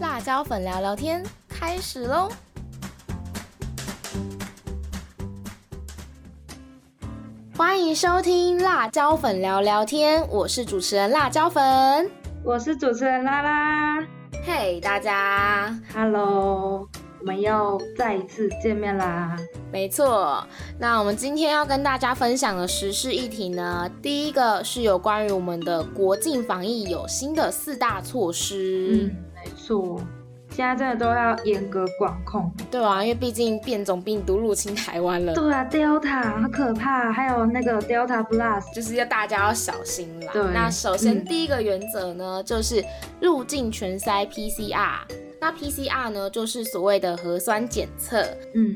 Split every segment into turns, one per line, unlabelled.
辣椒粉聊聊天开始喽！欢迎收听辣椒粉聊聊天，我是主持人辣椒粉，
我是主持人拉拉。
嘿，大家
，Hello，我们又再一次见面啦。
没错，那我们今天要跟大家分享的时事议题呢，第一个是有关于我们的国境防疫有新的四大措施。
嗯，没错。现在真的都要严格管控，
对啊，因为毕竟变种病毒入侵台湾了。
对啊，Delta 好可怕，还有那个 Delta Plus，
就是要大家要小心啦。
对，
那首先第一个原则呢，就是入境全筛 PCR。那 PCR 呢，就是所谓的核酸检测。嗯，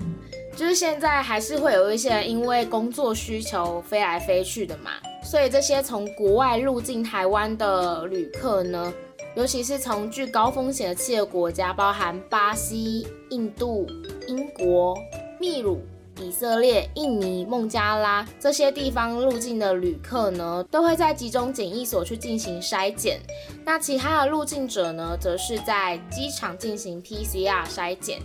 就是现在还是会有一些人因为工作需求飞来飞去的嘛，所以这些从国外入境台湾的旅客呢。尤其是从具高风险的七个国家，包含巴西、印度、英国、秘鲁、以色列、印尼、孟加拉这些地方入境的旅客呢，都会在集中检疫所去进行筛检。那其他的入境者呢，则是在机场进行 PCR 筛检。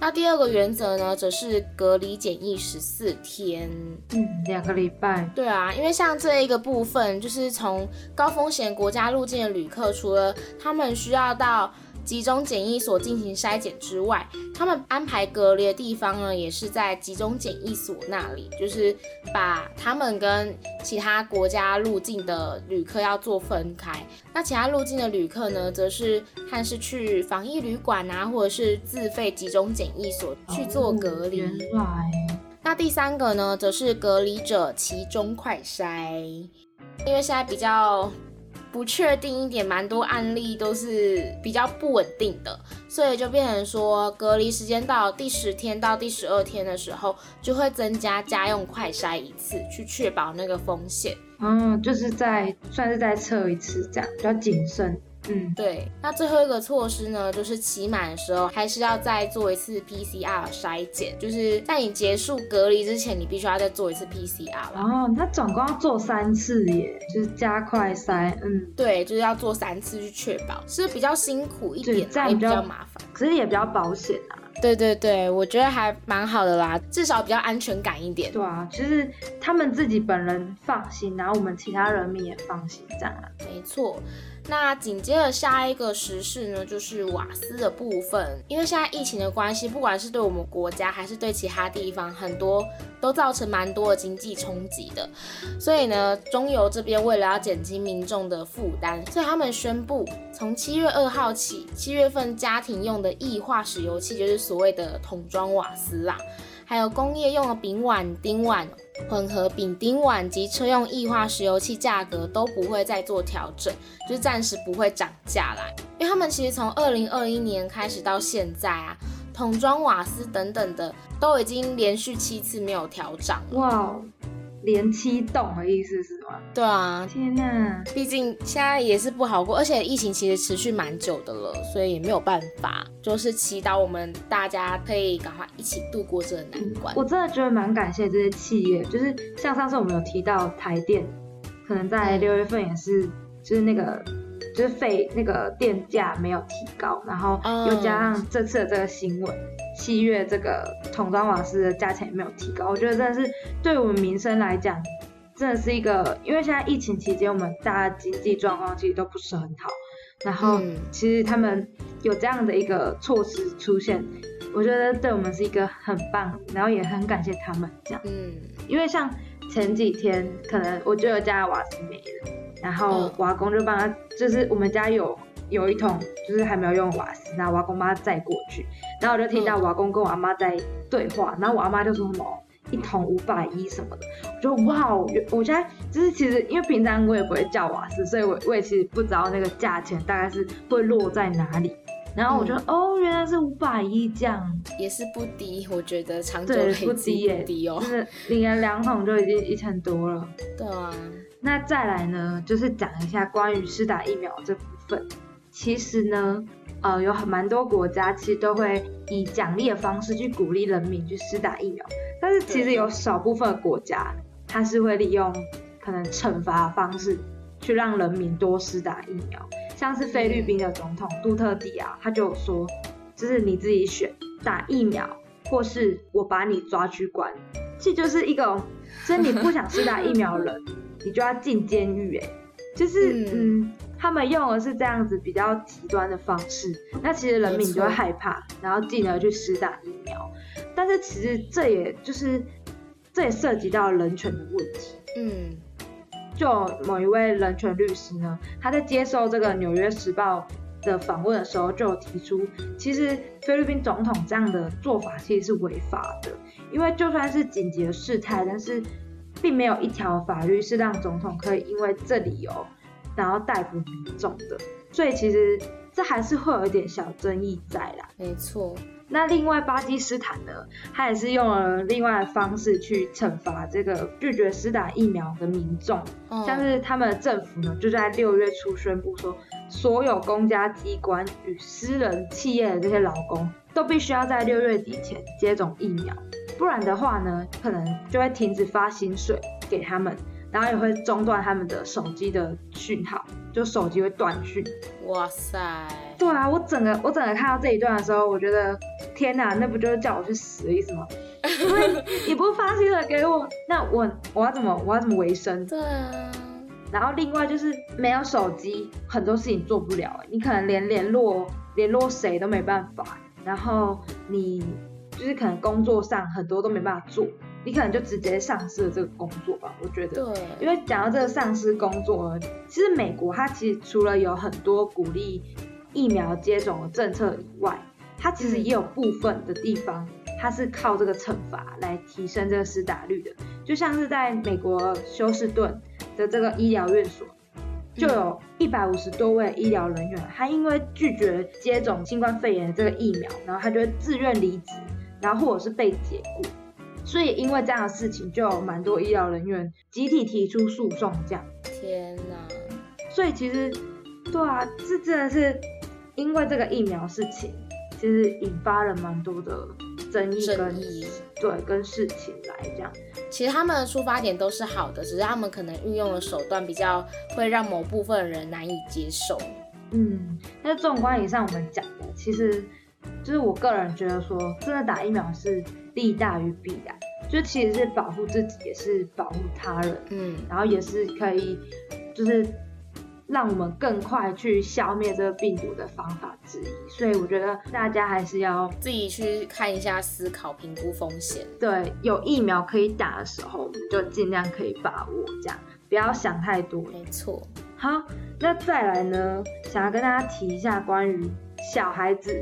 那第二个原则呢，则是隔离检疫十四天，
嗯，两个礼拜。
对啊，因为像这一个部分，就是从高风险国家入境的旅客，除了他们需要到。集中检疫所进行筛检之外，他们安排隔离的地方呢，也是在集中检疫所那里，就是把他们跟其他国家入境的旅客要做分开。那其他入境的旅客呢，则是看是去防疫旅馆啊，或者是自费集中检疫所去做隔离。
原来。
那第三个呢，则是隔离者其中快筛，因为现在比较。不确定一点，蛮多案例都是比较不稳定的，所以就变成说，隔离时间到第十天到第十二天的时候，就会增加家用快筛一次，去确保那个风险。
嗯，就是在算是再测一次，这样比较谨慎。
嗯，对。那最后一个措施呢，就是期满的时候还是要再做一次 PCR 筛检，就是在你结束隔离之前，你必须要再做一次 PCR。
哦，他总共要做三次耶，就是加快筛。嗯，
对，就是要做三次去确保，是比较辛苦一点，
这样
比较麻烦，
可是也比较保险啊。
对对对，我觉得还蛮好的啦，至少比较安全感一点。
对啊，其实他们自己本人放心，然后我们其他人民也放心，这样啊。
没错。那紧接着下一个时事呢，就是瓦斯的部分。因为现在疫情的关系，不管是对我们国家还是对其他地方，很多都造成蛮多的经济冲击的。所以呢，中油这边为了要减轻民众的负担，所以他们宣布，从七月二号起，七月份家庭用的液化石油气，就是所谓的桶装瓦斯啦。还有工业用的丙烷、丁烷、混合丙丁烷及车用液化石油气价格都不会再做调整，就是暂时不会涨价啦。因为他们其实从二零二一年开始到现在啊，桶装瓦斯等等的都已经连续七次没有调涨。
哇！连七栋的意思是吗？
对啊，
天哪！
毕竟现在也是不好过，而且疫情其实持续蛮久的了，所以也没有办法，就是祈祷我们大家可以赶快一起度过这个难关。
我真的觉得蛮感谢这些企业，就是像上次我们有提到台电，可能在六月份也是，就是那个。就是费那个电价没有提高，然后又加上这次的这个新闻，七月这个桶装瓦斯的价钱也没有提高，我觉得真的是对我们民生来讲，真的是一个，因为现在疫情期间我们大家经济状况其实都不是很好，然后其实他们有这样的一个措施出现，我觉得对我们是一个很棒，然后也很感谢他们这样，嗯，因为像前几天可能我就有家瓦斯没了。然后瓦工就帮他，就是我们家有有一桶，就是还没有用瓦斯，然后瓦工帮他载过去，然后我就听到瓦工跟我阿妈在对话，然后我阿妈就说什么一桶五百一什么的，我就哇，我现在就是其实因为平常我也不会叫瓦斯，所以我我也其实不知道那个价钱大概是会落在哪里，然后我就哦原来是五百一这样，
也是不低，我觉得长久累积不低哦，
就是领了两桶就已经一千多了，
对啊。
那再来呢，就是讲一下关于施打疫苗这部分。其实呢，呃，有很蛮多国家其实都会以奖励的方式去鼓励人民去施打疫苗，但是其实有少部分国家，它是会利用可能惩罚方式去让人民多施打疫苗。像是菲律宾的总统杜特地啊，他就说，就是你自己选打疫苗，或是我把你抓去关，这就是一个，所以你不想施打疫苗的人，你就要进监狱，哎，就是嗯，他们用的是这样子比较极端的方式，那其实人民就会害怕，然后进而去施打疫苗，但是其实这也就是这也涉及到人权的问题，嗯。就某一位人权律师呢，他在接受这个《纽约时报》的访问的时候，就有提出，其实菲律宾总统这样的做法其实是违法的，因为就算是紧急的事态，但是并没有一条法律是让总统可以因为这理由然后逮捕民众的，所以其实这还是会有一点小争议在啦。
没错。
那另外巴基斯坦呢，他也是用了另外的方式去惩罚这个拒绝施打疫苗的民众，像是他们的政府呢，就在六月初宣布说，所有公家机关与私人企业的这些劳工都必须要在六月底前接种疫苗，不然的话呢，可能就会停止发薪水给他们。然后也会中断他们的手机的讯号，就手机会断讯。哇塞！对啊，我整个我整个看到这一段的时候，我觉得天哪，那不就是叫我去死的意思吗？因为你不发薪水给我，那我我要怎么我要怎么维生？
对啊。
然后另外就是没有手机，很多事情做不了，你可能连联络联络谁都没办法。然后你就是可能工作上很多都没办法做。你可能就直接丧失了这个工作吧，我觉得。
对。
因为讲到这个丧失工作，其实美国它其实除了有很多鼓励疫苗接种的政策以外，它其实也有部分的地方，它是靠这个惩罚来提升这个施打率的。就像是在美国休斯顿的这个医疗院所，就有一百五十多位医疗人员，他因为拒绝接种新冠肺炎的这个疫苗，然后他就会自愿离职，然后或者是被解雇。所以因为这样的事情，就有蛮多医疗人员集体提出诉讼，这样。
天哪！
所以其实，对啊，这真的是因为这个疫苗事情，其实引发了蛮多的争议跟对跟事情来这样。
其实他们的出发点都是好的，只是他们可能运用的手段比较会让某部分人难以接受。
嗯，那纵观以上我们讲的，其实就是我个人觉得说，真的打疫苗是。利大于弊啊，就其实是保护自己，也是保护他人，嗯，然后也是可以，就是让我们更快去消灭这个病毒的方法之一。所以我觉得大家还是要
自己去看一下，思考评估风险。
对，有疫苗可以打的时候，我们就尽量可以把握，这样不要想太多。
没错。
好，那再来呢，想要跟大家提一下关于小孩子。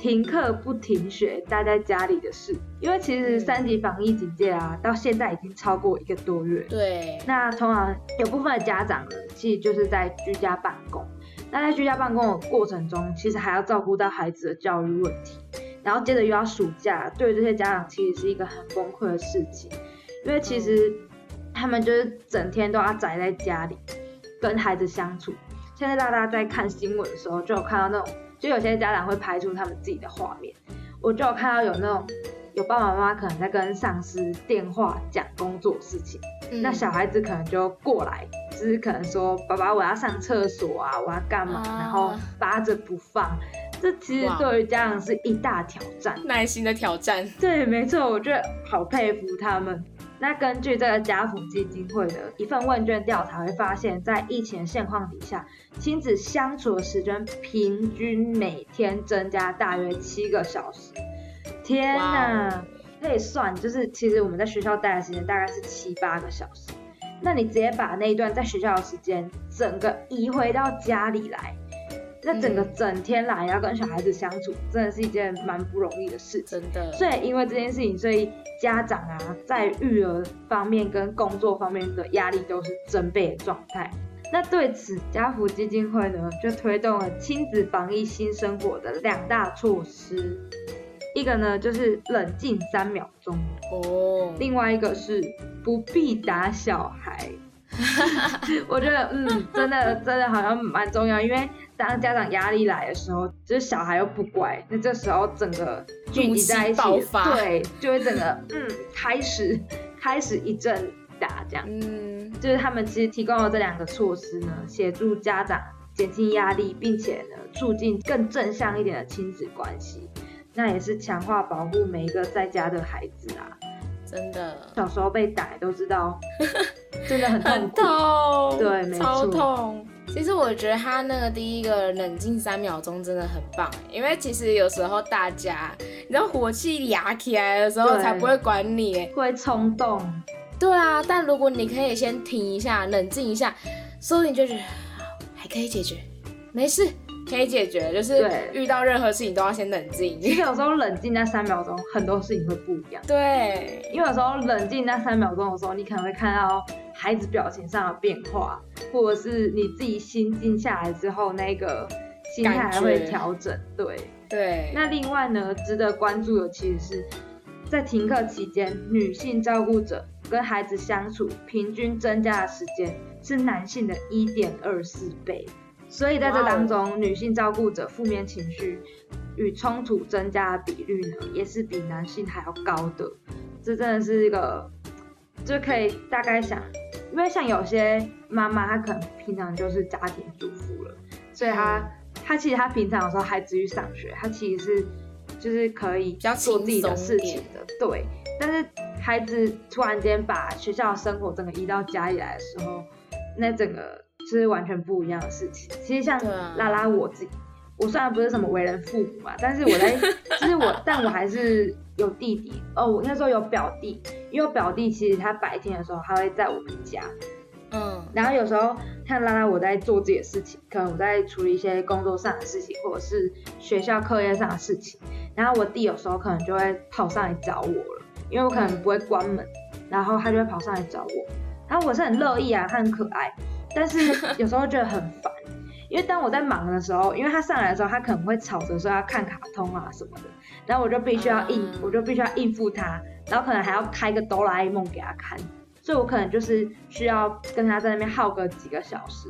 停课不停学，待在家里的事，因为其实三级防疫警戒啊，到现在已经超过一个多月。
对，
那通常有部分的家长呢，其实就是在居家办公。那在居家办公的过程中，其实还要照顾到孩子的教育问题，然后接着又要暑假，对于这些家长其实是一个很崩溃的事情，因为其实他们就是整天都要宅在家里，跟孩子相处。现在大家在看新闻的时候，就有看到那种。就有些家长会拍出他们自己的画面，我就有看到有那种有爸爸妈妈可能在跟上司电话讲工作事情，那小孩子可能就过来，就是可能说爸爸我要上厕所啊，我要干嘛，然后扒着不放，这其实对于家长是一大挑战，
耐心的挑战。
对，没错，我觉得好佩服他们。那根据这个家福基金会的一份问卷调查，会发现，在疫情现况底下，亲子相处的时间平均每天增加大约七个小时。天呐，可以算，就是其实我们在学校待的时间大概是七八个小时。那你直接把那一段在学校的时间，整个移回到家里来。那整个整天来要跟小孩子相处，真的是一件蛮不容易的事。
真的。
所以因为这件事情，所以家长啊，在育儿方面跟工作方面的压力都是增倍的状态。那对此，家福基金会呢，就推动了亲子防疫新生活的两大措施。一个呢，就是冷静三秒钟哦。另外一个是不必打小孩。我觉得，嗯，真的真的好像蛮重要，因为。当家长压力来的时候，就是小孩又不乖，那这时候整个聚集在一起，对，就会整个嗯开始开始一阵打这样，嗯，就是他们其实提供了这两个措施呢，协助家长减轻压力，并且呢，促进更正向一点的亲子关系。那也是强化保护每一个在家的孩子啊。
真的，
小时候被打都知道，真的很
痛，
痛，对，没，
超痛。其实我觉得他那个第一个冷静三秒钟真的很棒，因为其实有时候大家，你知道火气压起来的时候才不会管你，
会冲动。
对啊，但如果你可以先停一下，冷静一下，所以你就觉得还可以解决，没事。可以解决，就是遇到任何事情都要先冷静。
其实有时候冷静那三秒钟，很多事情会不一样。
对，
因为有时候冷静那三秒钟的时候，你可能会看到孩子表情上的变化，或者是你自己心静下来之后，那个心态会调整。对
对。
那另外呢，值得关注的其实是在停课期间，女性照顾者跟孩子相处平均增加的时间是男性的一点二四倍。所以在这当中，女性照顾者负面情绪与冲突增加的比率呢，也是比男性还要高的。这真的是一个，就可以大概想，因为像有些妈妈，她可能平常就是家庭主妇了，所以她她其实她平常有时候孩子去上学，她其实是就是可以做自己的事情的，对。但是孩子突然间把学校的生活整个移到家里来的时候，那整个。是完全不一样的事情。其实像拉拉我自己，我虽然不是什么为人父母嘛，但是我在，就是我，但我还是有弟弟哦。我那时候有表弟，因为我表弟其实他白天的时候他会在我们家，嗯，然后有时候看拉拉我在做自己的事情，可能我在处理一些工作上的事情，或者是学校课业上的事情，然后我弟有时候可能就会跑上来找我了，因为我可能不会关门，然后他就会跑上来找我，然后我是很乐意啊，他很可爱。但是有时候觉得很烦，因为当我在忙的时候，因为他上来的时候，他可能会吵着说要看卡通啊什么的，然后我就必须要应，我就必须要应付他，然后可能还要开个哆啦 A 梦给他看，所以我可能就是需要跟他在那边耗个几个小时，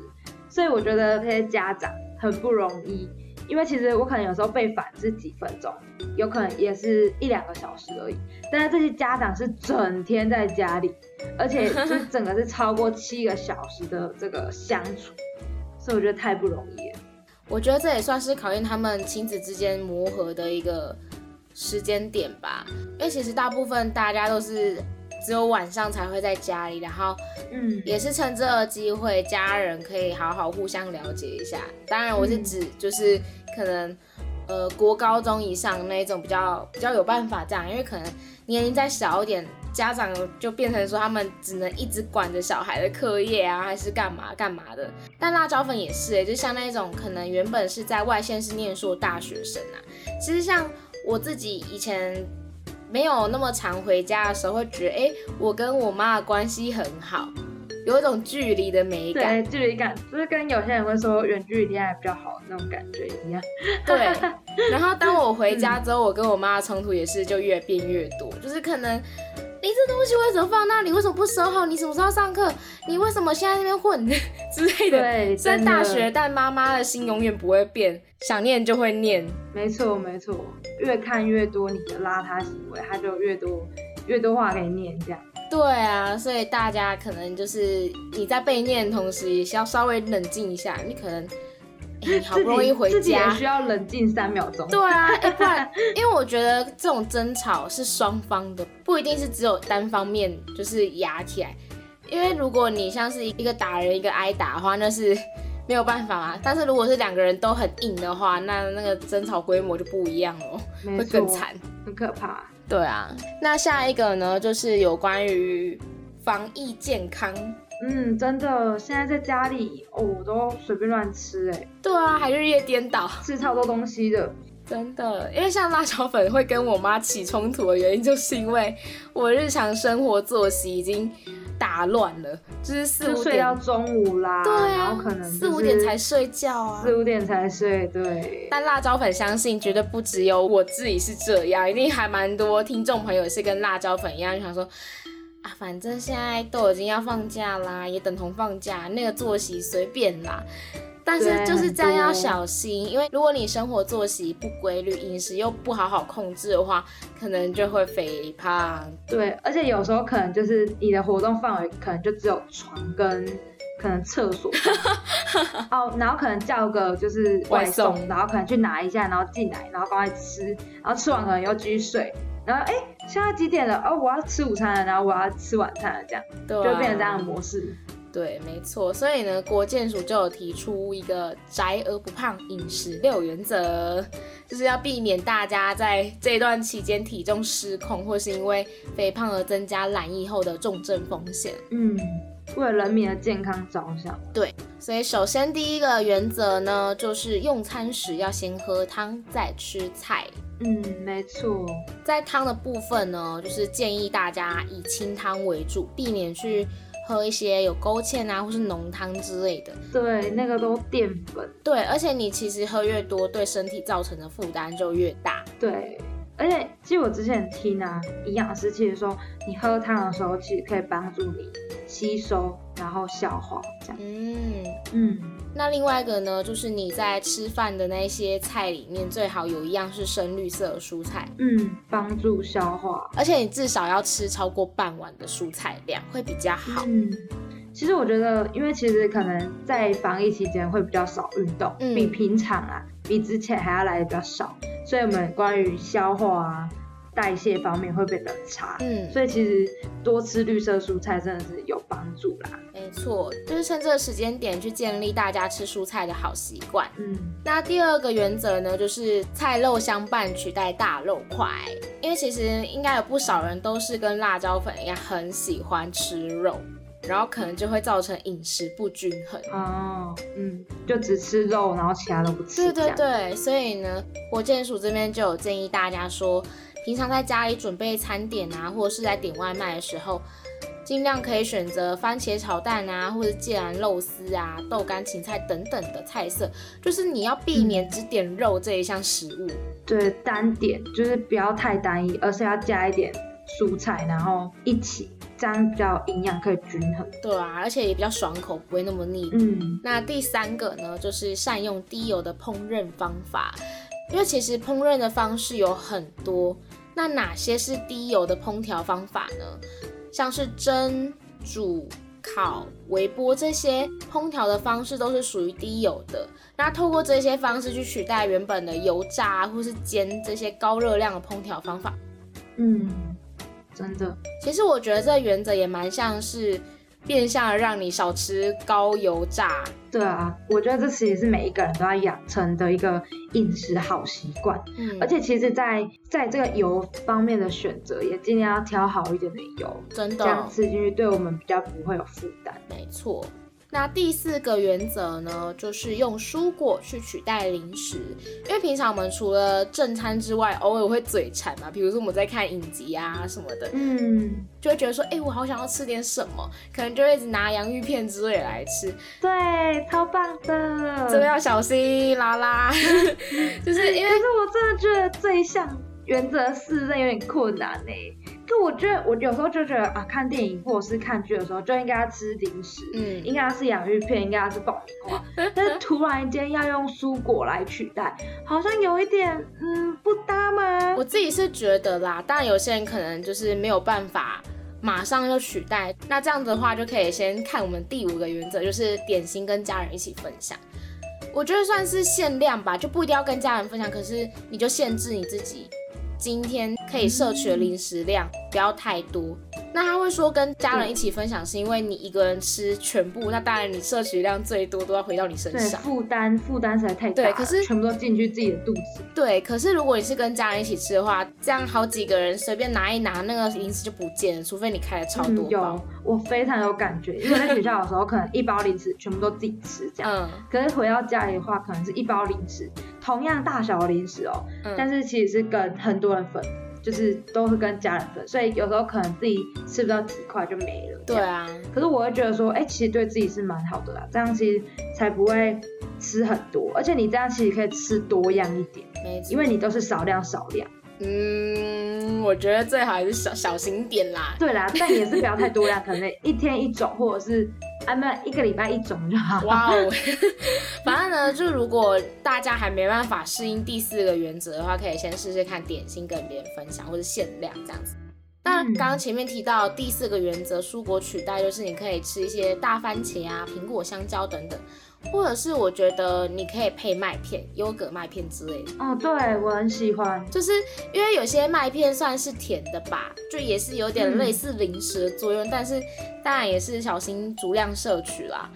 所以我觉得这些家长很不容易。因为其实我可能有时候被烦是几分钟，有可能也是一两个小时而已。但是这些家长是整天在家里，而且是 整个是超过七个小时的这个相处，所以我觉得太不容易了。
我觉得这也算是考验他们亲子之间磨合的一个时间点吧。因为其实大部分大家都是。只有晚上才会在家里，然后，嗯，也是趁这个机会，家人可以好好互相了解一下。当然，我是指就是可能，呃，国高中以上那一种比较比较有办法这样，因为可能年龄再小一点，家长就变成说他们只能一直管着小孩的课业啊，还是干嘛干嘛的。但辣椒粉也是哎，就像那种可能原本是在外县市念书的大学生啊，其实像我自己以前。没有那么常回家的时候，会觉得哎，我跟我妈的关系很好，有一种距离的美感。
对，距离感就是跟有些人会说远距离恋爱比较好那种感觉一样。
对。然后当我回家之后，我跟我妈的冲突也是就越变越多，就是可能。你这东西为什么放那里？为什么不收好？你什么时候上课？你为什么现在那边混 之类的？
对，
虽然大学，但妈妈的心永远不会变，想念就会念。
没错，没错，越看越多你的邋遢行为，他就越多越多话给你念，这样。
对啊，所以大家可能就是你在被念的同时，也是要稍微冷静一下，你可能。好不容易回家，
自己需要冷静三秒钟。
对啊，不然，因为我觉得这种争吵是双方的，不一定是只有单方面就是压起来。因为如果你像是一个打人一个挨打的话，那是没有办法啊。但是如果是两个人都很硬的话，那那个争吵规模就不一样了，会更惨，
很可怕。
对啊，那下一个呢，就是有关于防疫健康。
嗯，真的，现在在家里哦，我都随便乱吃哎。
对啊，还日夜颠倒，
吃超多东西的。
真的，因为像辣椒粉会跟我妈起冲突的原因，就是因为我日常生活作息已经打乱了，就是四五点
睡到中午啦，
对啊，
然后可能
四五点才睡觉啊，
四五点才睡，对。
但辣椒粉相信绝对不只有我自己是这样，一定还蛮多听众朋友是跟辣椒粉一样，就想说。啊，反正现在都已经要放假啦，也等同放假，那个作息随便啦。但是就是这样要小心，因为如果你生活作息不规律，饮食又不好好控制的话，可能就会肥胖。
对，而且有时候可能就是你的活动范围可能就只有床跟可能厕所 哦，然后可能叫个就是外送，然后可能去拿一下，然后进来，然后赶快吃，然后吃完可能又继续睡，然后哎，现在几点了？哦，我要吃午餐了，然后我要吃晚餐了，这样就变成这样的模式。
对，没错，所以呢，国建署就有提出一个宅而不胖饮食六原则，就是要避免大家在这段期间体重失控，或是因为肥胖而增加染疫后的重症风险。
嗯，为了人民的健康着想。
对，所以首先第一个原则呢，就是用餐时要先喝汤再吃菜。
嗯，没错，
在汤的部分呢，就是建议大家以清汤为主，避免去。喝一些有勾芡啊，或是浓汤之类的，
对，那个都淀粉。
对，而且你其实喝越多，对身体造成的负担就越大。
对，而且其实我之前听啊，营养师其实说，你喝汤的时候，其实可以帮助你吸收，然后消化这样。嗯
嗯。那另外一个呢，就是你在吃饭的那些菜里面，最好有一样是深绿色的蔬菜，
嗯，帮助消化。
而且你至少要吃超过半碗的蔬菜量，会比较好。嗯，
其实我觉得，因为其实可能在防疫期间会比较少运动，比平常啊，比之前还要来的比较少，所以我们关于消化啊。代谢方面会变得差，嗯，所以其实多吃绿色蔬菜真的是有帮助啦。
没错，就是趁这个时间点去建立大家吃蔬菜的好习惯。嗯，那第二个原则呢，就是菜肉相伴取代大肉块，因为其实应该有不少人都是跟辣椒粉一样很喜欢吃肉，然后可能就会造成饮食不均衡。哦，
嗯，就只吃肉，然后其他都不吃。
对对对，所以呢，火箭鼠这边就有建议大家说。平常在家里准备餐点啊，或者是在点外卖的时候，尽量可以选择番茄炒蛋啊，或者芥兰肉丝啊、豆干芹菜等等的菜色，就是你要避免只点肉这一项食物。
对，单点就是不要太单一，而是要加一点蔬菜，然后一起，这样比较营养可以均衡。
对啊，而且也比较爽口，不会那么腻。嗯，那第三个呢，就是善用低油的烹饪方法，因为其实烹饪的方式有很多。那哪些是低油的烹调方法呢？像是蒸、煮、烤、微波这些烹调的方式都是属于低油的。那透过这些方式去取代原本的油炸或是煎这些高热量的烹调方法。
嗯，真的。
其实我觉得这原则也蛮像是。变相的让你少吃高油炸。
对啊，我觉得这其实是每一个人都要养成的一个饮食好习惯。嗯，而且其实，在在这个油方面的选择，也尽量要挑好一点的油，
真的，
这样吃进去对我们比较不会有负担。
没错。那第四个原则呢，就是用蔬果去取代零食，因为平常我们除了正餐之外，偶尔会嘴馋嘛，比如说我们在看影集啊什么的，嗯，就会觉得说，哎，我好想要吃点什么，可能就会一直拿洋芋片之类来吃，
对，超棒的，
这个要小心，啦啦，就是因为，可
是我真的觉得这一项原则四真有点困难呢。就我觉得，我有时候就觉得啊，看电影或者是看剧的时候，就应该要吃零食，嗯，应该要是洋芋片，应该要是爆米花。但是突然间要用蔬果来取代，好像有一点，嗯，不搭吗？
我自己是觉得啦，当然有些人可能就是没有办法马上就取代。那这样子的话，就可以先看我们第五个原则，就是点心跟家人一起分享。我觉得算是限量吧，就不一定要跟家人分享，可是你就限制你自己。今天可以摄取的零食量不要太多。那他会说跟家人一起分享，是因为你一个人吃全部，那当然你摄取量最多都要回到你身上，
负担负担实在太大。
对，可是
全部都进去自己的肚子。
对，可是如果你是跟家人一起吃的话，这样好几个人随便拿一拿，那个零食就不见了，除非你开了超多包。
有，我非常有感觉，因为在学校的时候可能一包零食全部都自己吃这样，嗯，可是回到家里的话，可能是一包零食，同样大小的零食哦，但是其实是跟很多人分。就是都是跟家人分，所以有时候可能自己吃不到几块就没了。
对啊，
可是我会觉得说，哎，其实对自己是蛮好的啦，这样其实才不会吃很多，而且你这样其实可以吃多样一点，因为你都是少量少量。
嗯，我觉得最好还是小小心点啦。
对啦，但也是不要太多量，可能一天一种，或者是啊，没有一个礼拜一种就好。哇哦，
反正呢，就如果大家还没办法适应第四个原则的话，可以先试试看点心跟别人分享，或者限量这样子。那刚刚前面提到第四个原则，蔬果取代，就是你可以吃一些大番茄啊、苹果、香蕉等等。或者是我觉得你可以配麦片、优格麦片之类的。
哦，对我很喜欢，
就是因为有些麦片算是甜的吧，就也是有点类似零食的作用，但是当然也是小心足量摄取啦。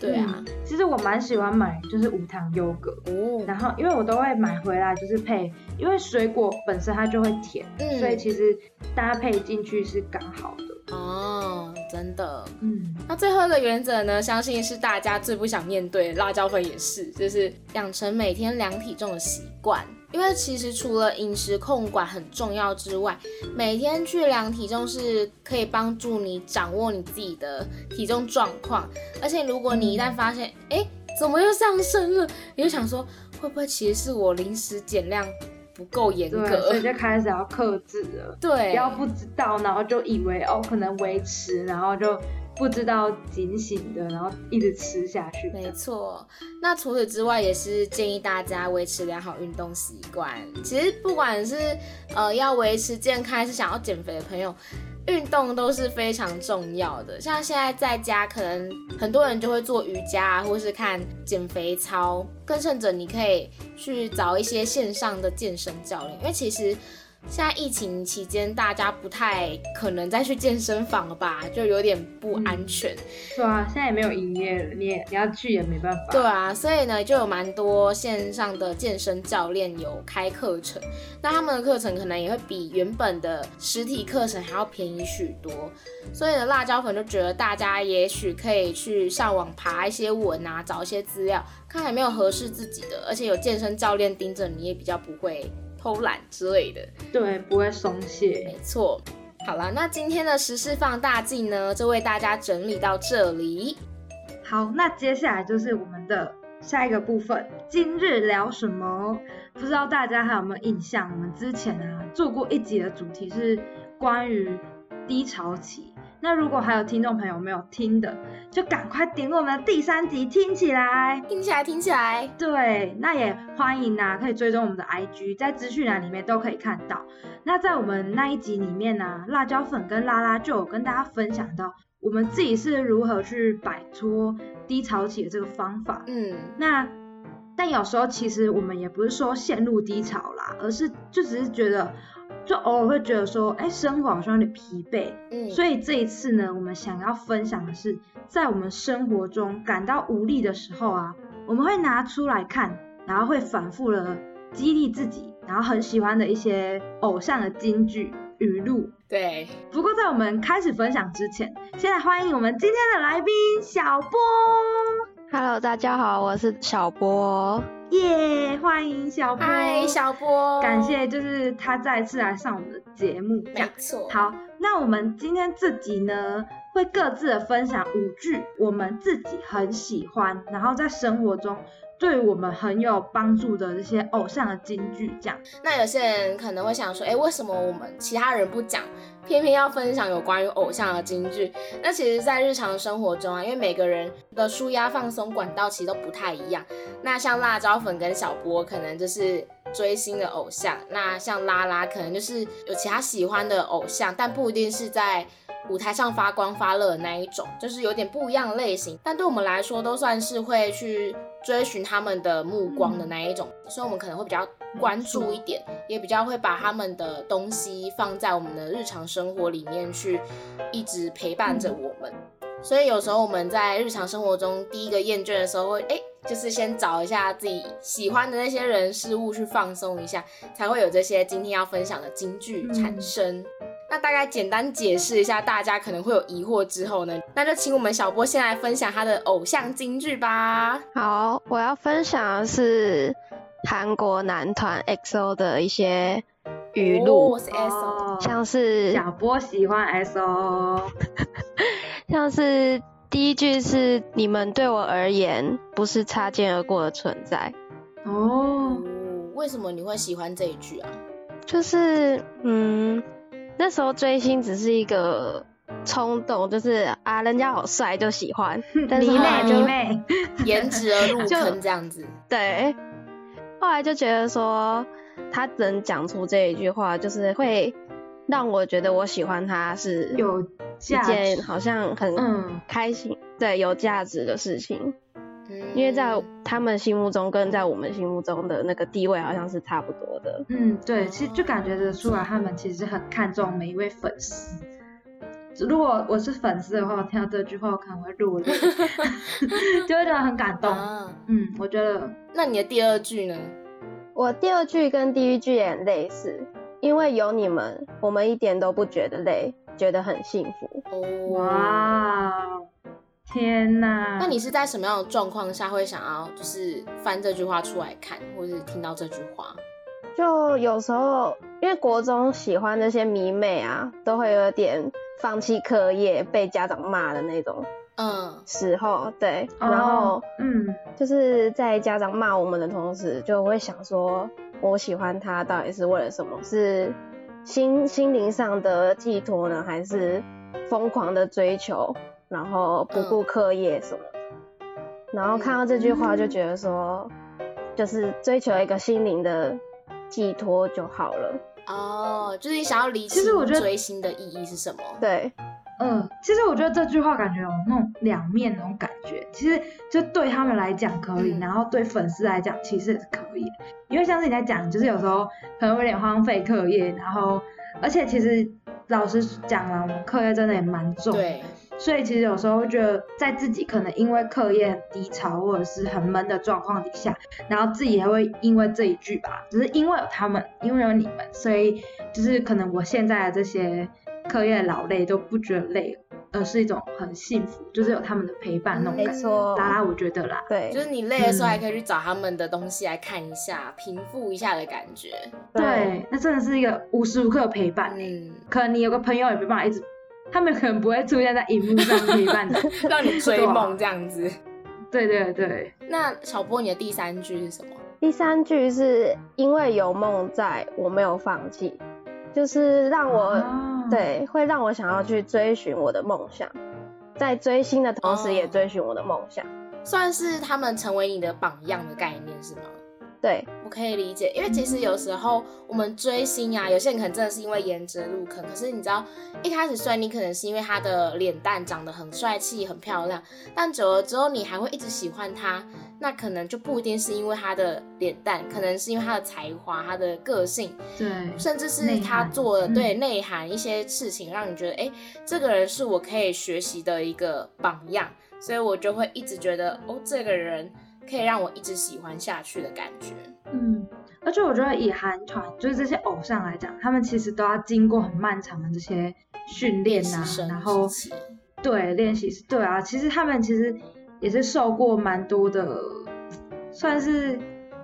对啊，
其实我蛮喜欢买就是无糖优格，哦然后因为我都会买回来就是配，因为水果本身它就会甜，所以其实搭配进去是刚好的。
哦，真的，嗯，那最后一个原则呢，相信是大家最不想面对，辣椒粉也是，就是养成每天量体重的习惯。因为其实除了饮食控管很重要之外，每天去量体重是可以帮助你掌握你自己的体重状况。而且如果你一旦发现，哎，怎么又上升了，你就想说，会不会其实是我临时减量不够严格，
所以就开始要克制了。
对，
不要不知道，然后就以为哦可能维持，然后就。不知道警醒的，然后一直吃下去。
没错，那除此之外，也是建议大家维持良好运动习惯。其实不管是呃要维持健康，还是想要减肥的朋友，运动都是非常重要的。像现在在家，可能很多人就会做瑜伽，或是看减肥操，更甚者你可以去找一些线上的健身教练，因为其实。现在疫情期间，大家不太可能再去健身房了吧？就有点不安全。
对啊，现在也没有营业了，你也你要去也没办法。
对啊，所以呢，就有蛮多线上的健身教练有开课程，那他们的课程可能也会比原本的实体课程还要便宜许多。所以呢，辣椒粉就觉得大家也许可以去上网爬一些文啊，找一些资料，看有没有合适自己的，而且有健身教练盯着你，也比较不会。偷懒之类的，
对，不会松懈，
没错。好了，那今天的时事放大镜呢，就为大家整理到这里。
好，那接下来就是我们的下一个部分，今日聊什么？不知道大家还有没有印象？我们之前啊做过一集的主题是关于低潮期。那如果还有听众朋友没有听的，就赶快点我们的第三集听起来，
听起来，听起来。
对，那也欢迎啊，可以追踪我们的 IG，在资讯栏里面都可以看到。那在我们那一集里面呢，辣椒粉跟拉拉就有跟大家分享到，我们自己是如何去摆脱低潮期的这个方法。嗯，那但有时候其实我们也不是说陷入低潮啦，而是就只是觉得。就偶尔会觉得说，哎，生活好像有点疲惫，嗯，所以这一次呢，我们想要分享的是，在我们生活中感到无力的时候啊，我们会拿出来看，然后会反复的激励自己，然后很喜欢的一些偶像的金句语录。
对。
不过在我们开始分享之前，先来欢迎我们今天的来宾小波。
Hello，大家好，我是小波。
耶，欢迎小波！
嗨，小波！
感谢，就是他再次来上我们的节目。
没错。
好，那我们今天自己呢，会各自的分享五句我们自己很喜欢，然后在生活中对我们很有帮助的这些偶像的金句。这样。
那有些人可能会想说，哎，为什么我们其他人不讲？偏偏要分享有关于偶像的金句，那其实，在日常生活中啊，因为每个人的舒压放松管道其实都不太一样。那像辣椒粉跟小波，可能就是追星的偶像；那像拉拉，可能就是有其他喜欢的偶像，但不一定是在舞台上发光发热的那一种，就是有点不一样的类型。但对我们来说，都算是会去追寻他们的目光的那一种，所以我们可能会比较。关注一点，也比较会把他们的东西放在我们的日常生活里面去，一直陪伴着我们。所以有时候我们在日常生活中第一个厌倦的时候，会哎，就是先找一下自己喜欢的那些人事物去放松一下，才会有这些今天要分享的金句产生。那大概简单解释一下，大家可能会有疑惑之后呢，那就请我们小波先来分享他的偶像金句吧。
好，我要分享的是。韩国男团 XO 的一些语录，像是
小波喜欢 XO，
像是第一句是“你们对我而言不是擦肩而过的存在”。
哦，为什么你会喜欢这一句啊？
就是嗯，那时候追星只是一个冲动，就是啊，人家好帅就喜欢，
迷妹迷妹，
颜值而入坑这样子。
对，后来就觉得说他能讲出这一句话，就是会让我觉得我喜欢他是
有
一件好像很开心，对，有价值的事情。因为在他们心目中跟在我们心目中的那个地位好像是差不多的。
嗯，对，其实就感觉得出来，他们其实很看重每一位粉丝。如果我是粉丝的话，我听到这句话我可能会落泪，就会觉得很感动。嗯，我觉得。
那你的第二句呢？
我第二句跟第一句也很类似，因为有你们，我们一点都不觉得累，觉得很幸福。
哇。天呐！
那你是在什么样的状况下会想要就是翻这句话出来看，或是听到这句话？
就有时候因为国中喜欢那些迷妹啊，都会有点放弃课业被家长骂的那种，嗯，时候对，然后嗯，就是在家长骂我们的同时，就会想说，我喜欢他到底是为了什么？是心心灵上的寄托呢，还是疯狂的追求？然后不顾课业什么的，然后看到这句话就觉得说，就是追求一个心灵的寄托就好了。
哦，就是你想要理清追星的意义是什么？
对，
嗯，其实我觉得这句话感觉有那种两面那种感觉。其实就对他们来讲可以，然后对粉丝来讲其实也是可以。因为像是你在讲，就是有时候可能有点荒废课业，然后而且其实老实讲了，我们课业真的也蛮重。
对。
所以其实有时候会觉得，在自己可能因为课业很低潮或者是很闷的状况底下，然后自己还会因为这一句吧，只是因为有他们，因为有你们，所以就是可能我现在的这些课业劳累都不觉得累，而是一种很幸福，就是有他们的陪伴那种感觉。拉拉，我觉得啦，
对，
就是你累的时候还可以去找他们的东西来看一下，平复一下的感觉。
对，那真的是一个无时无刻陪伴。嗯，可能你有个朋友也没办法一直。他们可能不会出现在荧幕上陪伴你，
让你追梦这样子。
对对对。
那小波，你的第三句是什么？
第三句是因为有梦在，我没有放弃，就是让我对，会让我想要去追寻我的梦想，在追星的同时也追寻我的梦想，
算是他们成为你的榜样的概念是吗？
对，
我可以理解，因为其实有时候我们追星啊，有些人可能真的是因为颜值入坑。可是你知道，一开始虽然你可能是因为他的脸蛋长得很帅气、很漂亮，但久了之后你还会一直喜欢他，那可能就不一定是因为他的脸蛋，可能是因为他的才华、他的个性，
对，
甚至是他做的对内涵一些事情，让你觉得，哎，这个人是我可以学习的一个榜样，所以我就会一直觉得，哦，这个人。可以让我一直喜欢下去的感觉。
嗯，而且我觉得以韩团就是这些偶像来讲，他们其实都要经过很漫长的这些训练啊，然后对练习是，对啊，其实他们其实也是受过蛮多的，算是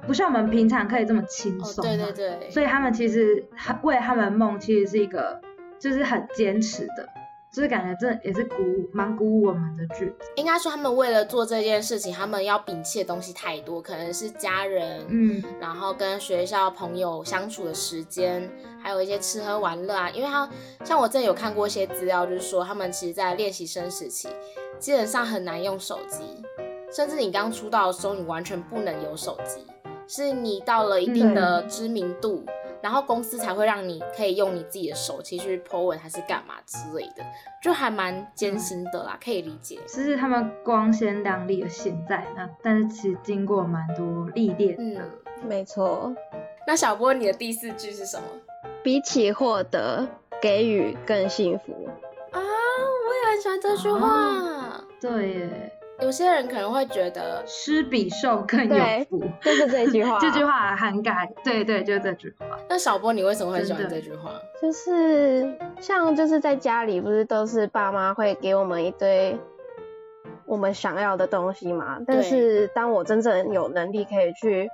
不像我们平常可以这么轻松。
对对对。
所以他们其实为他们梦，其实是一个就是很坚持的。就是感觉这也是鼓舞，蛮鼓舞我们的句子。
应该说，他们为了做这件事情，他们要摒弃的东西太多，可能是家人，嗯，然后跟学校朋友相处的时间，还有一些吃喝玩乐啊。因为他像我之前有看过一些资料，就是说他们其实，在练习生时期，基本上很难用手机，甚至你刚出道的时候，你完全不能有手机，是你到了一定的知名度。然后公司才会让你可以用你自己的手机去 po 文还是干嘛之类的，就还蛮艰辛的啦，可以理解。
其实他们光鲜亮丽的现在，那但是其实经过蛮多历练的。
没错。
那小波，你的第四句是什么？
比起获得，给予更幸福。
啊，我也很喜欢这句话。
对耶。
有些人可能会觉得
施比受更有福，
就是这句话。
这句话涵盖，对对，就是这句话。
那小波，你为什么很喜欢这句话？
就是像就是在家里，不是都是爸妈会给我们一堆我们想要的东西嘛？但是当我真正有能力可以去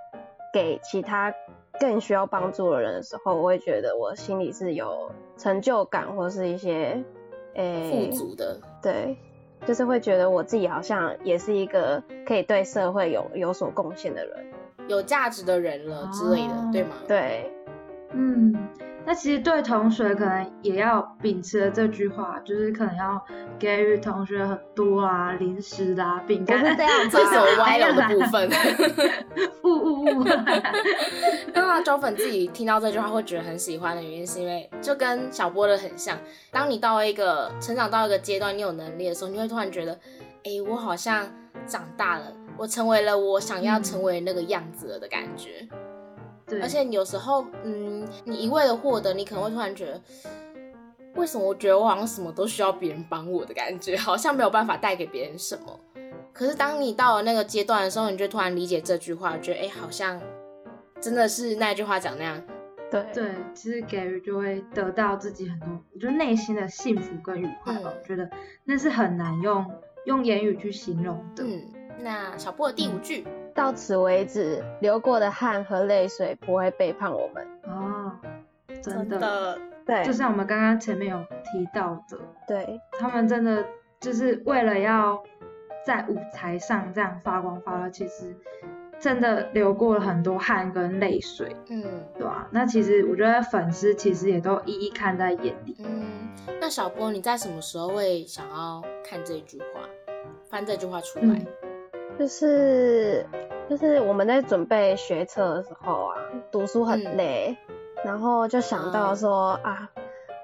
给其他更需要帮助的人的时候，我会觉得我心里是有成就感，或是一些
诶富足的，
对。就是会觉得我自己好像也是一个可以对社会有有所贡献的人，
有价值的人了之类的，对吗？
对。
嗯。那其实对同学可能也要秉持这句话，就是可能要给予同学很多啊零食啦、饼干。
是这样，
这 是我歪楼的部分。
呜呜呜！
刚刚周粉自己听到这句话会觉得很喜欢的原因，是因为就跟小波的很像。当你到了一个成长到一个阶段，你有能力的时候，你会突然觉得，哎，我好像长大了，我成为了我想要成为那个样子了的感觉。而且有时候，嗯，你一味的获得，你可能会突然觉得，为什么我觉得我好像什么都需要别人帮我的感觉，好像没有办法带给别人什么。可是当你到了那个阶段的时候，你就突然理解这句话，觉得哎，好像真的是那句话讲那样。
对
对，其实给予就会得到自己很多，我觉得内心的幸福跟愉快吧。我觉得那是很难用用言语去形容的。
嗯，那小波的第五句。
到此为止，流过的汗和泪水不会背叛我们。
哦，真的，
对，
就像我们刚刚前面有提到的，
对，
他们真的就是为了要在舞台上这样发光发热，其实真的流过了很多汗跟泪水。嗯，对吧？那其实我觉得粉丝其实也都一一看在眼里。
嗯，那小波你在什么时候会想要看这句话，翻这句话出来？
就是就是我们在准备学车的时候啊，读书很累，然后就想到说啊，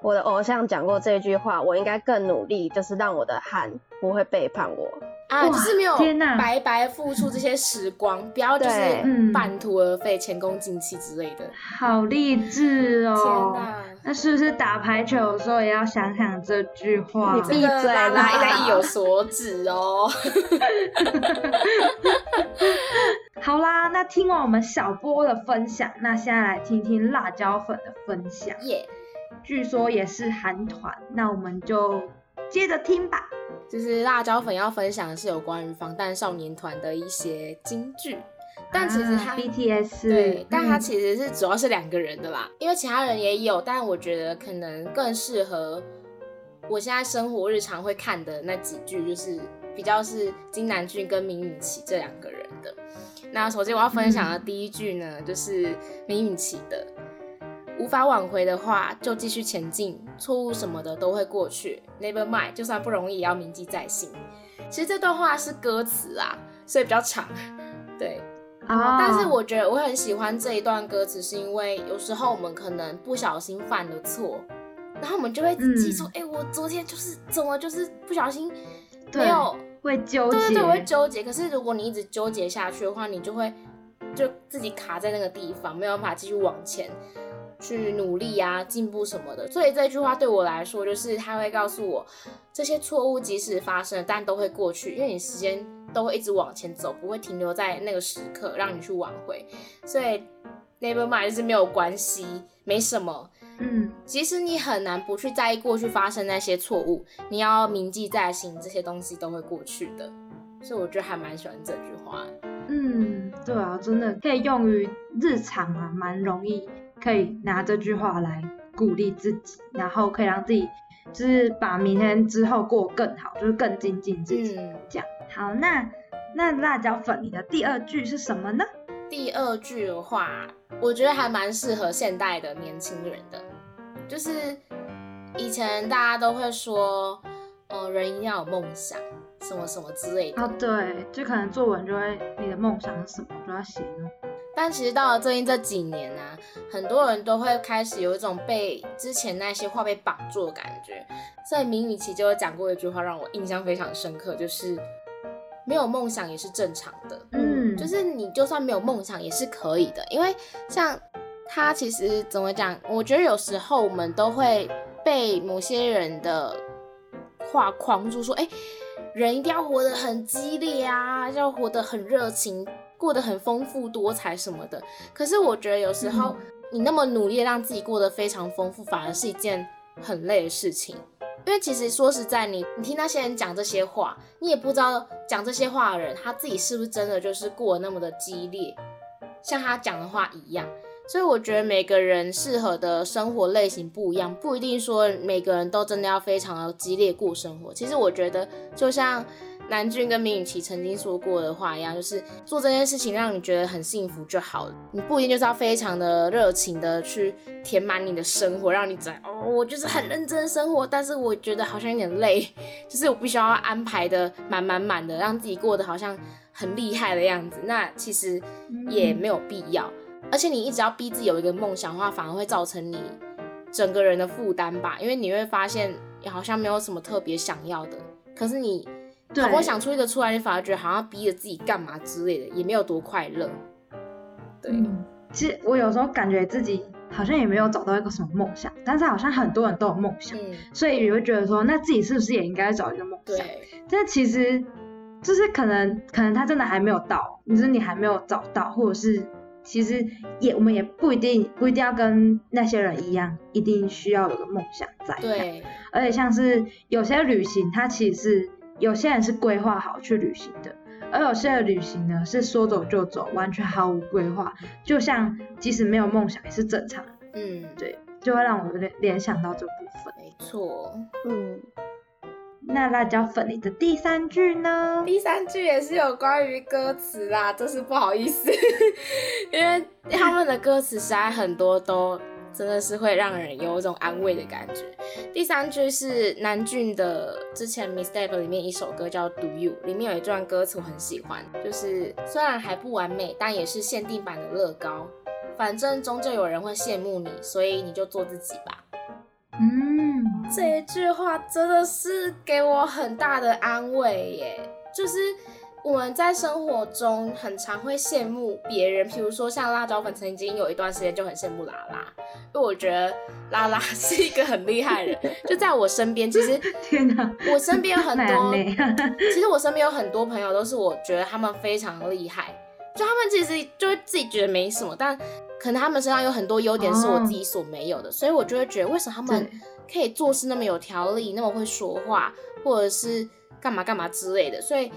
我的偶像讲过这句话，我应该更努力，就是让我的汗不会背叛我。
啊，就是没有白白付出这些时光，不要就是半途而废、前功尽弃之类的。
好励志哦！
天哪，
那是不是打排球的时候也要想想这句话？
你闭嘴啦，
应该意有所指哦。
好啦，那听完我们小波的分享，那现在来听听辣椒粉的分享。
耶，
据说也是韩团，那我们就接着听吧。
就是辣椒粉要分享的是有关于防弹少年团的一些金句，但其实他
BTS
对，但他其实是主要是两个人的啦，因为其他人也有，但我觉得可能更适合我现在生活日常会看的那几句，就是比较是金南俊跟明允琪这两个人的。那首先我要分享的第一句呢，就是明允琪的，无法挽回的话就继续前进，错误什么的都会过去，Never mind，就算不容易也要铭记在心。其实这段话是歌词啊，所以比较长，对啊。但是我觉得我很喜欢这一段歌词，是因为有时候我们可能不小心犯了错，然后我们就会记住，哎，我昨天就是怎么就是不小心没有。
会纠结，
对对对，会纠结。可是如果你一直纠结下去的话，你就会就自己卡在那个地方，没有办法继续往前去努力啊、进步什么的。所以这句话对我来说，就是他会告诉我，这些错误即使发生，但都会过去，因为你时间都会一直往前走，不会停留在那个时刻让你去挽回。所以 never mind 是没有关系，没什么。嗯，其实你很难不去在意过去发生那些错误，你要铭记在心，这些东西都会过去的。所以我觉得还蛮喜欢这句话。
嗯，对啊，真的可以用于日常啊，蛮容易可以拿这句话来鼓励自己，然后可以让自己就是把明天之后过更好，就是更精进自己。这样好，那那辣椒粉，你的第二句是什么呢？
第二句的话，我觉得还蛮适合现代的年轻人的。就是以前大家都会说，呃，人一定要有梦想，什么什么之类的。
哦，对，就可能作文就会，你的梦想是什么就要写呢。
但其实到了最近这几年呢，很多人都会开始有一种被之前那些话被绑住的感觉。所以明雨琪就有讲过一句话，让我印象非常深刻，就是没有梦想也是正常的。嗯，就是你就算没有梦想也是可以的，因为像。他其实怎么讲？我觉得有时候我们都会被某些人的话框住，说：“哎，人一定要活得很激烈啊，要活得很热情，过得很丰富多彩什么的。”可是我觉得有时候你那么努力让自己过得非常丰富，反而是一件很累的事情。因为其实说实在，你你听那些人讲这些话，你也不知道讲这些话的人他自己是不是真的就是过得那么的激烈，像他讲的话一样。所以我觉得每个人适合的生活类型不一样，不一定说每个人都真的要非常的激烈过生活。其实我觉得，就像南俊跟明雨琪曾经说过的话一样，就是做这件事情让你觉得很幸福就好了。你不一定就是要非常的热情的去填满你的生活，让你在哦，我就是很认真生活，但是我觉得好像有点累，就是我必须要安排的满满满的，让自己过得好像很厉害的样子。那其实也没有必要，而且你一直要逼自己有一个梦想的话，反而会造成你整个人的负担吧，因为你会发现你好像没有什么特别想要的，可是你。好不容易想出一个出来，你反而觉得好像逼着自己干嘛之类的，也没有多快乐。对，
其实我有时候感觉自己好像也没有找到一个什么梦想，但是好像很多人都有梦想，所以你会觉得说，那自己是不是也应该找一个梦想？对。但其实就是可能，可能他真的还没有到，就是你还没有找到，或者是其实也我们也不一定不一定要跟那些人一样，一定需要有个梦想在。
对。
而且像是有些旅行，它其实是。有些人是规划好去旅行的，而有些的旅行呢是说走就走，完全毫无规划。就像即使没有梦想也是正常。嗯，对，就会让我联联想到这部分。
没错，
嗯。那辣椒粉里的第三句呢？
第三句也是有关于歌词啦，真是不好意思，因为他们的歌词实在很多都。真的是会让人有一种安慰的感觉。第三句是南俊的之前《Mistake》里面一首歌叫《Do You》，里面有一段歌词我很喜欢，就是虽然还不完美，但也是限定版的乐高。反正终究有人会羡慕你，所以你就做自己吧。嗯，这一句话真的是给我很大的安慰耶，就是。我们在生活中很常会羡慕别人，譬如说像辣椒粉曾经有一段时间就很羡慕拉拉，因为我觉得拉拉是一个很厉害的人。就在我身边，其实
天哪，
我身边有很多，其实我身边有很多朋友都是我觉得他们非常厉害，就他们其实就会自己觉得没什么，但可能他们身上有很多优点是我自己所没有的，所以我就会觉得为什么他们可以做事那么有条理，那么会说话，或者是干嘛干嘛之类的，所以。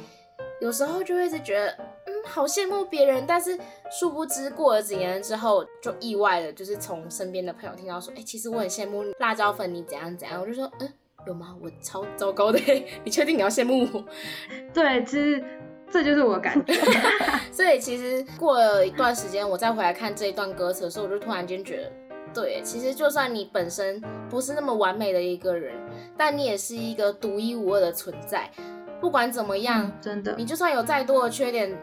有时候就会一直觉得，嗯，好羡慕别人，但是殊不知过了几年之后，就意外的，就是从身边的朋友听到说，哎，其实我很羡慕辣椒粉，你怎样怎样，我就说，嗯，有吗？我超糟糕的，你确定你要羡慕我？
对，其实这就是我感觉。
所以其实过了一段时间，我再回来看这一段歌词的时候，我就突然间觉得，对，其实就算你本身不是那么完美的一个人，但你也是一个独一无二的存在。不管怎么样，
真的，
你就算有再多的缺点，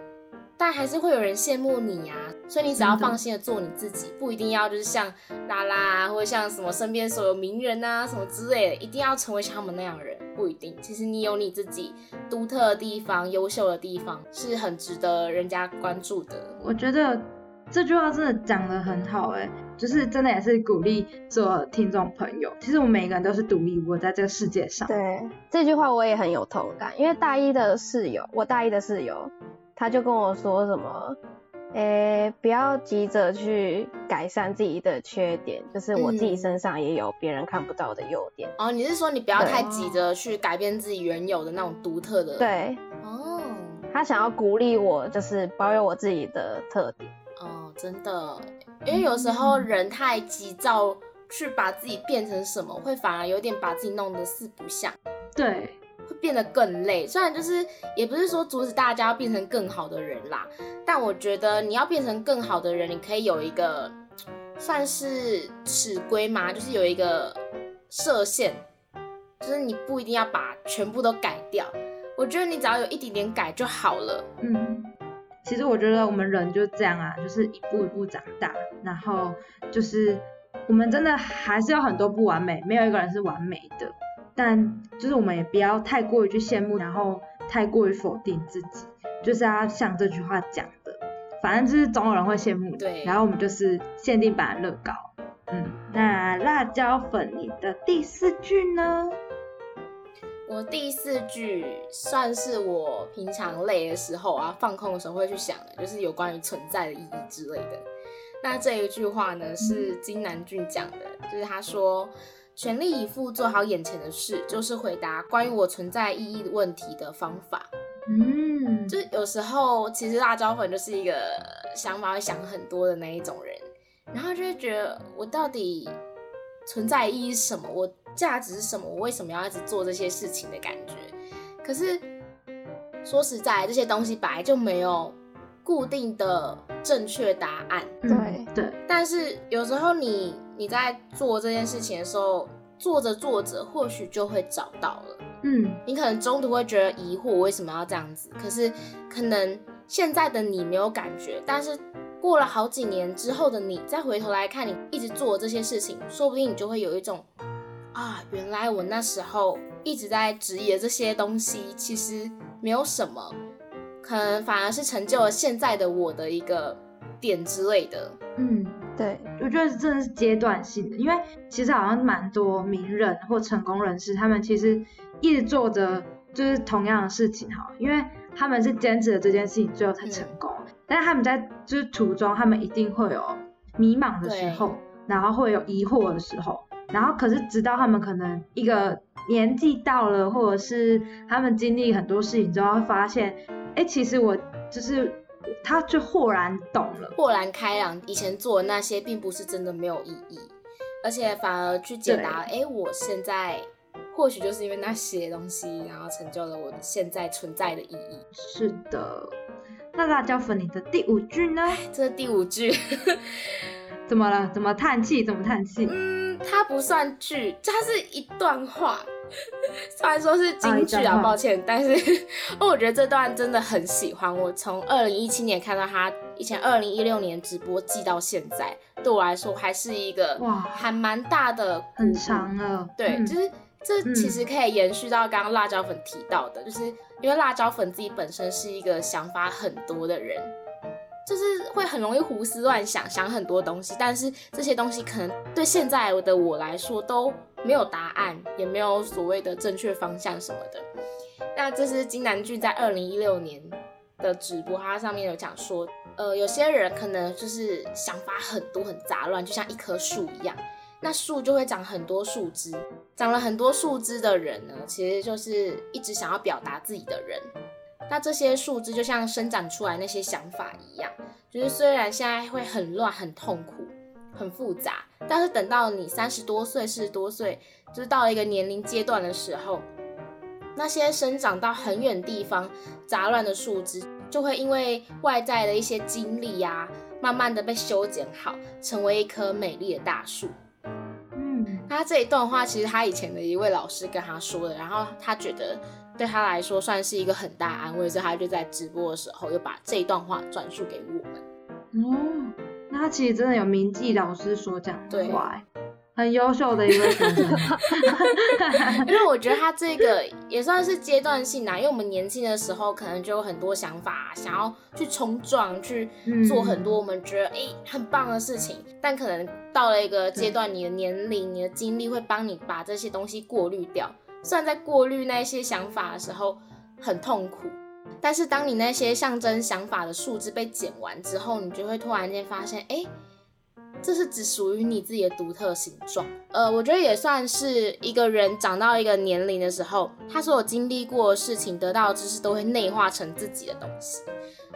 但还是会有人羡慕你呀。所以你只要放心的做你自己，不一定要就是像拉拉或者像什么身边所有名人啊什么之类的，一定要成为像他们那样的人，不一定。其实你有你自己独特的地方、优秀的地方，是很值得人家关注的。
我觉得。这句话真的讲得很好哎，就是真的也是鼓励做听众朋友。其实我们每个人都是独一无二在这个世界上。
对，这句话我也很有同感，因为大一的室友，我大一的室友，他就跟我说什么，诶，不要急着去改善自己的缺点，就是我自己身上也有别人看不到的优点。
哦，你是说你不要太急着去改变自己原有的那种独特的？
对。哦。他想要鼓励我，就是保有我自己的特点。
真的，因为有时候人太急躁，去把自己变成什么，会反而有点把自己弄得四不像。
对，
会变得更累。虽然就是也不是说阻止大家要变成更好的人啦，但我觉得你要变成更好的人，你可以有一个算是尺规嘛，就是有一个设限，就是你不一定要把全部都改掉。我觉得你只要有一点点改就好了。嗯。
其实我觉得我们人就这样啊，就是一步一步长大，然后就是我们真的还是有很多不完美，没有一个人是完美的，但就是我们也不要太过于去羡慕，然后太过于否定自己，就是要像这句话讲的，反正就是总有人会羡慕
对，
然后我们就是限定版乐高，嗯，那辣椒粉你的第四句呢？
我第四句算是我平常累的时候啊，放空的时候会去想的，就是有关于存在的意义之类的。那这一句话呢，是金南俊讲的，就是他说：“全力以赴做好眼前的事，就是回答关于我存在意义问题的方法。”嗯，就有时候其实辣椒粉就是一个想法会想很多的那一种人，然后就会觉得我到底存在意义是什么？我。价值是什么？我为什么要一直做这些事情的感觉？可是说实在，这些东西本来就没有固定的正确答案。
对
对。
但是有时候你你在做这件事情的时候，做着做着，或许就会找到了。嗯。你可能中途会觉得疑惑，为什么要这样子？可是可能现在的你没有感觉，但是过了好几年之后的你，再回头来看你一直做这些事情，说不定你就会有一种啊，原来我那时候。一直在质疑的这些东西，其实没有什么，可能反而是成就了现在的我的一个点之类的。
嗯，对，
我觉得真的是阶段性的，因为其实好像蛮多名人或成功人士，他们其实一直做着就是同样的事情哈，因为他们是坚持了这件事情，最后才成功。但是他们在就是途中，他们一定会有迷茫的时候，然后会有疑惑的时候，然后可是直到他们可能一个。年纪到了，或者是他们经历很多事情之后，会发现，哎，其实我就是，他就豁然懂了，
豁然开朗。以前做的那些，并不是真的没有意义，而且反而去解答，哎，我现在或许就是因为那些东西，然后成就了我的现在存在的意义。
是的，那辣椒粉，你的第五句呢？
这是第五句，
怎么了？怎么叹气？怎么叹气？
它不算剧，它是一段话，虽然说是京剧啊，抱歉，但是 我觉得这段真的很喜欢。我从二零一七年看到他以前二零一六年直播记到现在，对我来说还是一个哇，还蛮大的，
很长了。
对，就是这其实可以延续到刚刚辣椒粉提到的，就是因为辣椒粉自己本身是一个想法很多的人。就是会很容易胡思乱想，想很多东西，但是这些东西可能对现在的我来说都没有答案，也没有所谓的正确方向什么的。那这是金南俊在二零一六年的直播，他上面有讲说，呃，有些人可能就是想法很多很杂乱，就像一棵树一样，那树就会长很多树枝，长了很多树枝的人呢，其实就是一直想要表达自己的人。那这些树枝就像生长出来那些想法一样，就是虽然现在会很乱、很痛苦、很复杂，但是等到你三十多岁、四十多岁，就是到了一个年龄阶段的时候，那些生长到很远地方杂乱的树枝，就会因为外在的一些经历呀，慢慢的被修剪好，成为一棵美丽的大树。嗯，他这一段话其实他以前的一位老师跟他说的，然后他觉得。对他来说算是一个很大安慰，所以他就在直播的时候又把这一段话转述给我们。
哦，那他其实真的有铭记老师所讲的话，很优秀的一位学生。
因为我觉得他这个也算是阶段性的，因为我们年轻的时候可能就有很多想法，想要去冲撞，去做很多我们觉得哎很棒的事情，但可能到了一个阶段，你的年龄、你的经历会帮你把这些东西过滤掉。虽然在过滤那些想法的时候很痛苦，但是当你那些象征想法的树枝被剪完之后，你就会突然间发现，哎，这是只属于你自己的独特形状。呃，我觉得也算是一个人长到一个年龄的时候，他所有经历过的事情、得到的知识都会内化成自己的东西，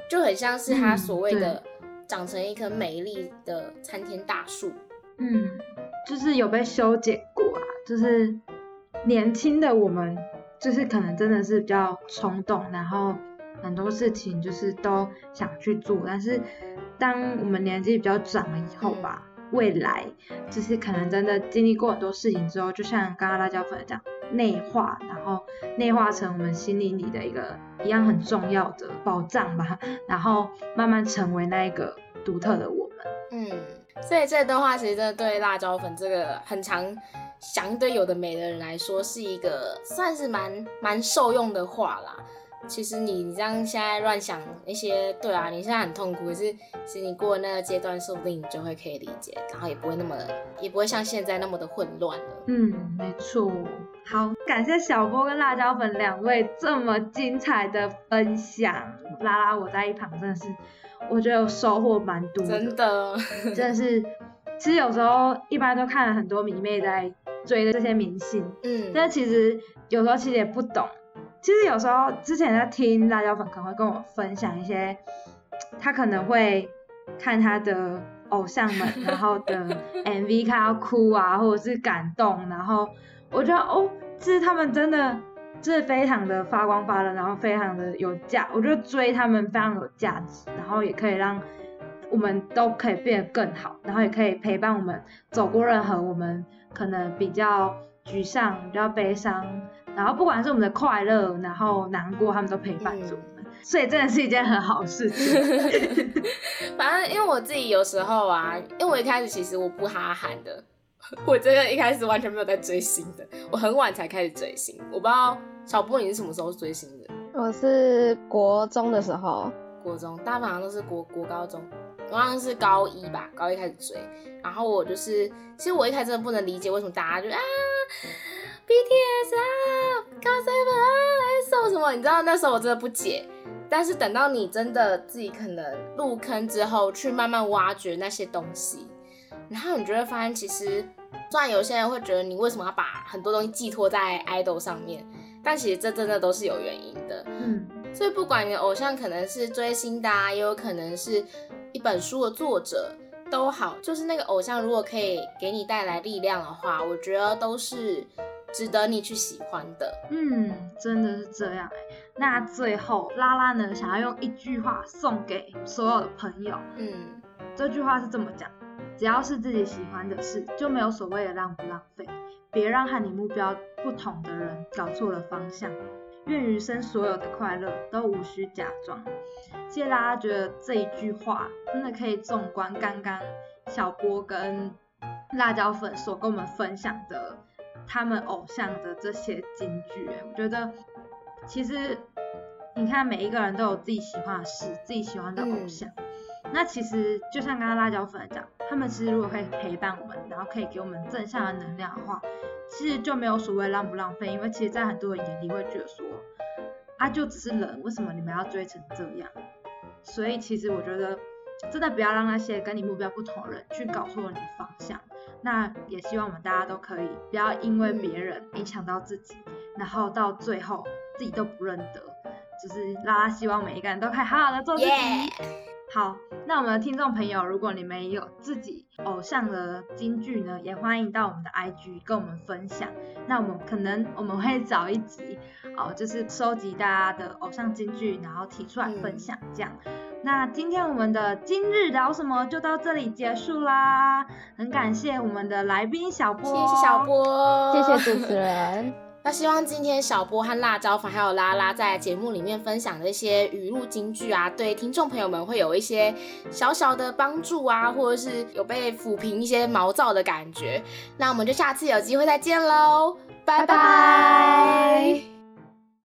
就很像是他所谓的长成一棵美丽的参天大树。
嗯，就是有被修剪过啊，就是。年轻的我们就是可能真的是比较冲动，然后很多事情就是都想去做。但是当我们年纪比较长了以后吧，未来就是可能真的经历过很多事情之后，就像刚刚辣椒粉讲，内化，然后内化成我们心灵里的一个一样很重要的宝藏吧，然后慢慢成为那一个独特的我们。
嗯，所以这段话其实真的对辣椒粉这个很长。想对有的没的人来说，是一个算是蛮蛮受用的话啦。其实你你这样现在乱想一些，对啊，你现在很痛苦，可是其实你过了那个阶段，说不定你就会可以理解，然后也不会那么，也不会像现在那么的混乱了。
嗯，没错。好，感谢小波跟辣椒粉两位这么精彩的分享，拉拉我在一旁真的是，我觉得收获蛮多，
真的，
真的是。其实有时候一般都看了很多迷妹在追的这些明星，嗯，但其实有时候其实也不懂。其实有时候之前在听辣椒粉可能会跟我分享一些，他可能会看他的偶像们，然后的 MV 看到哭啊，或者是感动，然后我觉得哦，其实他们真的就是非常的发光发热，然后非常的有价，我觉得追他们非常有价值，然后也可以让我们都可以变得更好，然后也可以陪伴我们走过任何我们可能比较沮丧、比较悲伤，然后不管是我们的快乐，然后难过，他们都陪伴着我们，所以真的是一件很好事情。
反正因为我自己有时候啊，因为我一开始其实我不哈韩的。我真的一开始完全没有在追星的，我很晚才开始追星。我不知道小波你是什么时候追星的？
我是国中的时候，
国中，大部分都是国国高中，我好像是高一吧，高一开始追。然后我就是，其实我一开始真的不能理解为什么大家就啊，BTS 啊，GOT7 啊，EXO 什么，你知道那时候我真的不解。但是等到你真的自己可能入坑之后，去慢慢挖掘那些东西。然后你就会发现，其实虽然有些人会觉得你为什么要把很多东西寄托在 idol 上面，但其实这真的都是有原因的。嗯，所以不管你的偶像可能是追星的，也有可能是一本书的作者都好，就是那个偶像如果可以给你带来力量的话，我觉得都是值得你去喜欢的。
嗯，真的是这样那最后拉拉呢，想要用一句话送给所有的朋友。嗯，这句话是这么讲。只要是自己喜欢的事，就没有所谓的浪不浪费。别让和你目标不同的人搞错了方向。愿余生所有的快乐都无需假装。谢拉拉觉得这一句话真的可以纵观刚刚小波跟辣椒粉所跟我们分享的他们偶像的这些金句。我觉得其实你看每一个人都有自己喜欢的事，自己喜欢的偶像。那其实就像刚刚辣椒粉讲，他们其实如果可以陪伴我们，然后可以给我们正向的能量的话，其实就没有所谓浪不浪费。因为其实，在很多人眼里会觉得说，啊，就只是人，为什么你们要追成这样？所以其实我觉得，真的不要让那些跟你目标不同的人去搞错你的方向。那也希望我们大家都可以不要因为别人影响到自己，然后到最后自己都不认得。就是拉拉希望每一个人都可以好好的做自己。好，那我们的听众朋友，如果你们有自己偶像的金句呢，也欢迎到我们的 IG 跟我们分享。那我们可能我们会找一集哦，就是收集大家的偶像金句，然后提出来分享这样。那今天我们的今日聊什么就到这里结束啦，很感谢我们的来宾小波，
谢谢小波，
谢谢主持人。
那希望今天小波和辣椒粉还有拉拉在节目里面分享的一些语录金句啊，对听众朋友们会有一些小小的帮助啊，或者是有被抚平一些毛躁的感觉。那我们就下次有机会再见喽，拜拜。